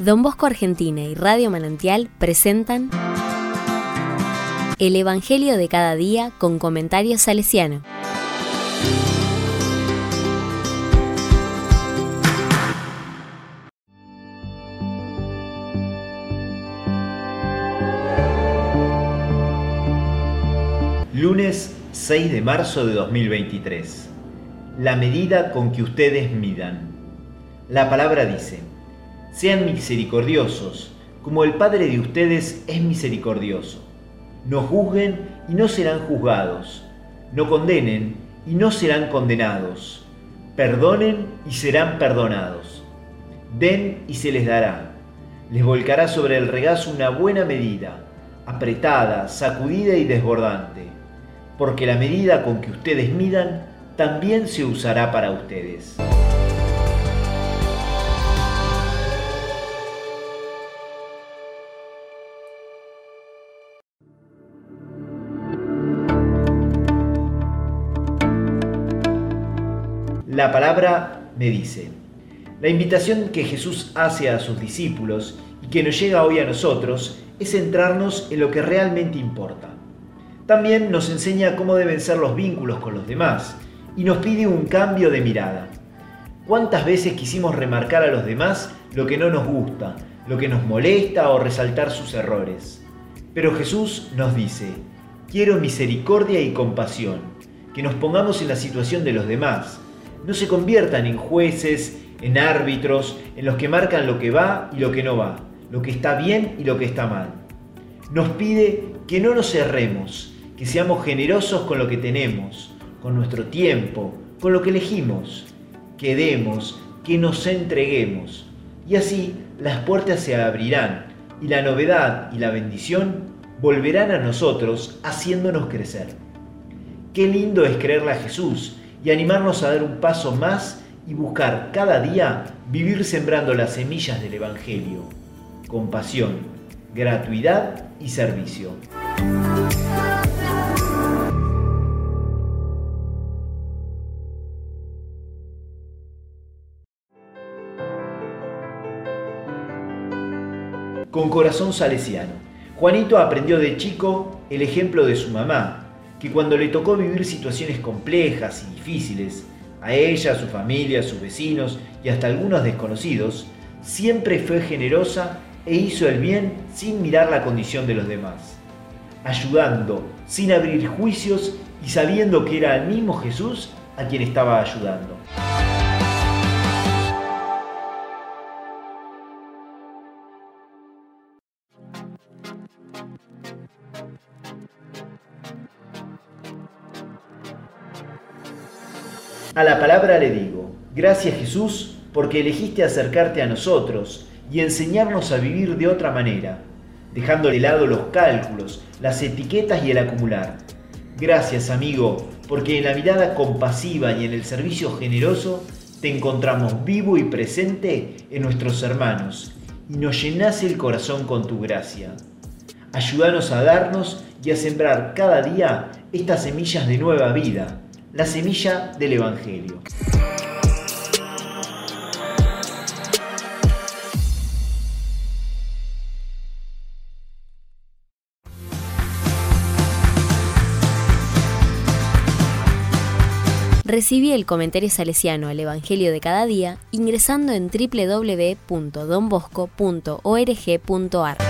Don Bosco Argentina y Radio Manantial presentan El Evangelio de cada día con comentarios salesiano. Lunes 6 de marzo de 2023. La medida con que ustedes midan. La palabra dice, sean misericordiosos, como el Padre de ustedes es misericordioso. No juzguen y no serán juzgados. No condenen y no serán condenados. Perdonen y serán perdonados. Den y se les dará. Les volcará sobre el regazo una buena medida, apretada, sacudida y desbordante. Porque la medida con que ustedes midan también se usará para ustedes. La palabra me dice, la invitación que Jesús hace a sus discípulos y que nos llega hoy a nosotros es centrarnos en lo que realmente importa. También nos enseña cómo deben ser los vínculos con los demás y nos pide un cambio de mirada. ¿Cuántas veces quisimos remarcar a los demás lo que no nos gusta, lo que nos molesta o resaltar sus errores? Pero Jesús nos dice, quiero misericordia y compasión, que nos pongamos en la situación de los demás, no se conviertan en jueces, en árbitros, en los que marcan lo que va y lo que no va, lo que está bien y lo que está mal. Nos pide que no nos cerremos, que seamos generosos con lo que tenemos, con nuestro tiempo, con lo que elegimos, que demos, que nos entreguemos. Y así las puertas se abrirán y la novedad y la bendición volverán a nosotros haciéndonos crecer. Qué lindo es creerle a Jesús y animarnos a dar un paso más y buscar cada día vivir sembrando las semillas del Evangelio, compasión, gratuidad y servicio. Con corazón salesiano, Juanito aprendió de chico el ejemplo de su mamá, que cuando le tocó vivir situaciones complejas y difíciles, a ella, a su familia, a sus vecinos y hasta algunos desconocidos, siempre fue generosa e hizo el bien sin mirar la condición de los demás, ayudando sin abrir juicios y sabiendo que era el mismo Jesús a quien estaba ayudando. A la palabra le digo, gracias Jesús porque elegiste acercarte a nosotros y enseñarnos a vivir de otra manera, dejando de lado los cálculos, las etiquetas y el acumular. Gracias amigo, porque en la mirada compasiva y en el servicio generoso te encontramos vivo y presente en nuestros hermanos y nos llenas el corazón con tu gracia. Ayúdanos a darnos y a sembrar cada día estas semillas de nueva vida la semilla del Evangelio. Recibí el comentario salesiano al Evangelio de cada día ingresando en www.donbosco.org.ar.